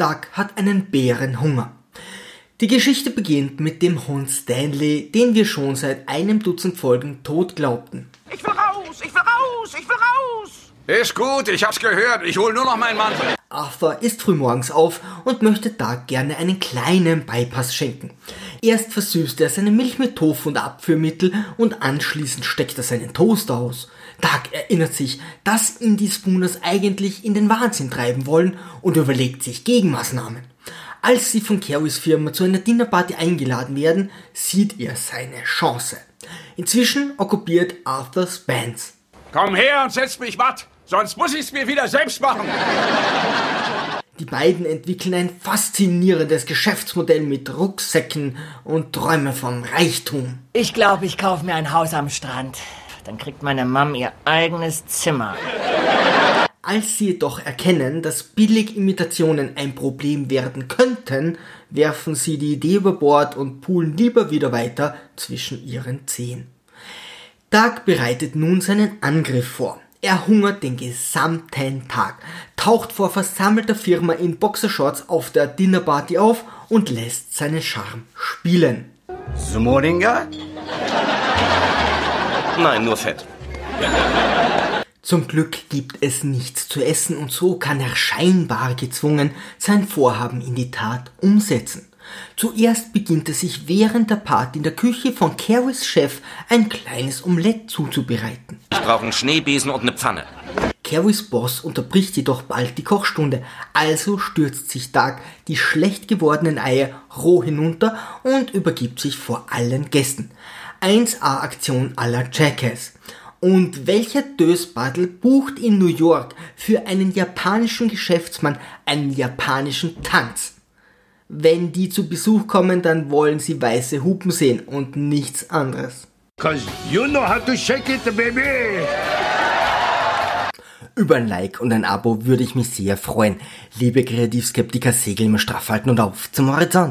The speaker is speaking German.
Doug hat einen Bärenhunger. Die Geschichte beginnt mit dem Hund Stanley, den wir schon seit einem Dutzend Folgen tot glaubten. Ich will raus, ich will raus, ich will. Ist gut, ich hab's gehört. Ich hol nur noch meinen Mantel. Arthur ist frühmorgens auf und möchte Doug gerne einen kleinen Bypass schenken. Erst versüßt er seine Milch mit Tofu und Abführmittel und anschließend steckt er seinen Toaster aus. Doug erinnert sich, dass ihn die Spooners eigentlich in den Wahnsinn treiben wollen und überlegt sich Gegenmaßnahmen. Als sie von Carries Firma zu einer Dinnerparty eingeladen werden, sieht er seine Chance. Inzwischen okkupiert Arthur Spence. Komm her und setz mich matt, sonst muss ich's mir wieder selbst machen. Die beiden entwickeln ein faszinierendes Geschäftsmodell mit Rucksäcken und träumen vom Reichtum. Ich glaube, ich kaufe mir ein Haus am Strand. Dann kriegt meine Mom ihr eigenes Zimmer. Als sie jedoch erkennen, dass Billigimitationen ein Problem werden könnten, werfen sie die Idee über Bord und poolen lieber wieder weiter zwischen ihren Zehen. Doug bereitet nun seinen Angriff vor. Er hungert den gesamten Tag, taucht vor versammelter Firma in Boxershorts auf der Dinnerparty auf und lässt seinen Charme spielen. Smoringa? Nein, nur Fett. Zum Glück gibt es nichts zu essen und so kann er scheinbar gezwungen sein Vorhaben in die Tat umsetzen. Zuerst beginnt er sich während der Party in der Küche von Carries Chef ein kleines Omelett zuzubereiten. Ich brauche einen Schneebesen und eine Pfanne. Carries Boss unterbricht jedoch bald die Kochstunde, also stürzt sich Doug die schlecht gewordenen Eier roh hinunter und übergibt sich vor allen Gästen. 1A-Aktion aller Jackass. Und welcher Dösbattel bucht in New York für einen japanischen Geschäftsmann einen japanischen Tanz? Wenn die zu Besuch kommen, dann wollen sie weiße Hupen sehen und nichts anderes. Cause you know how to shake it, baby. Über ein Like und ein Abo würde ich mich sehr freuen. Liebe Kreativskeptiker, Segel immer straff halten und auf zum Horizont.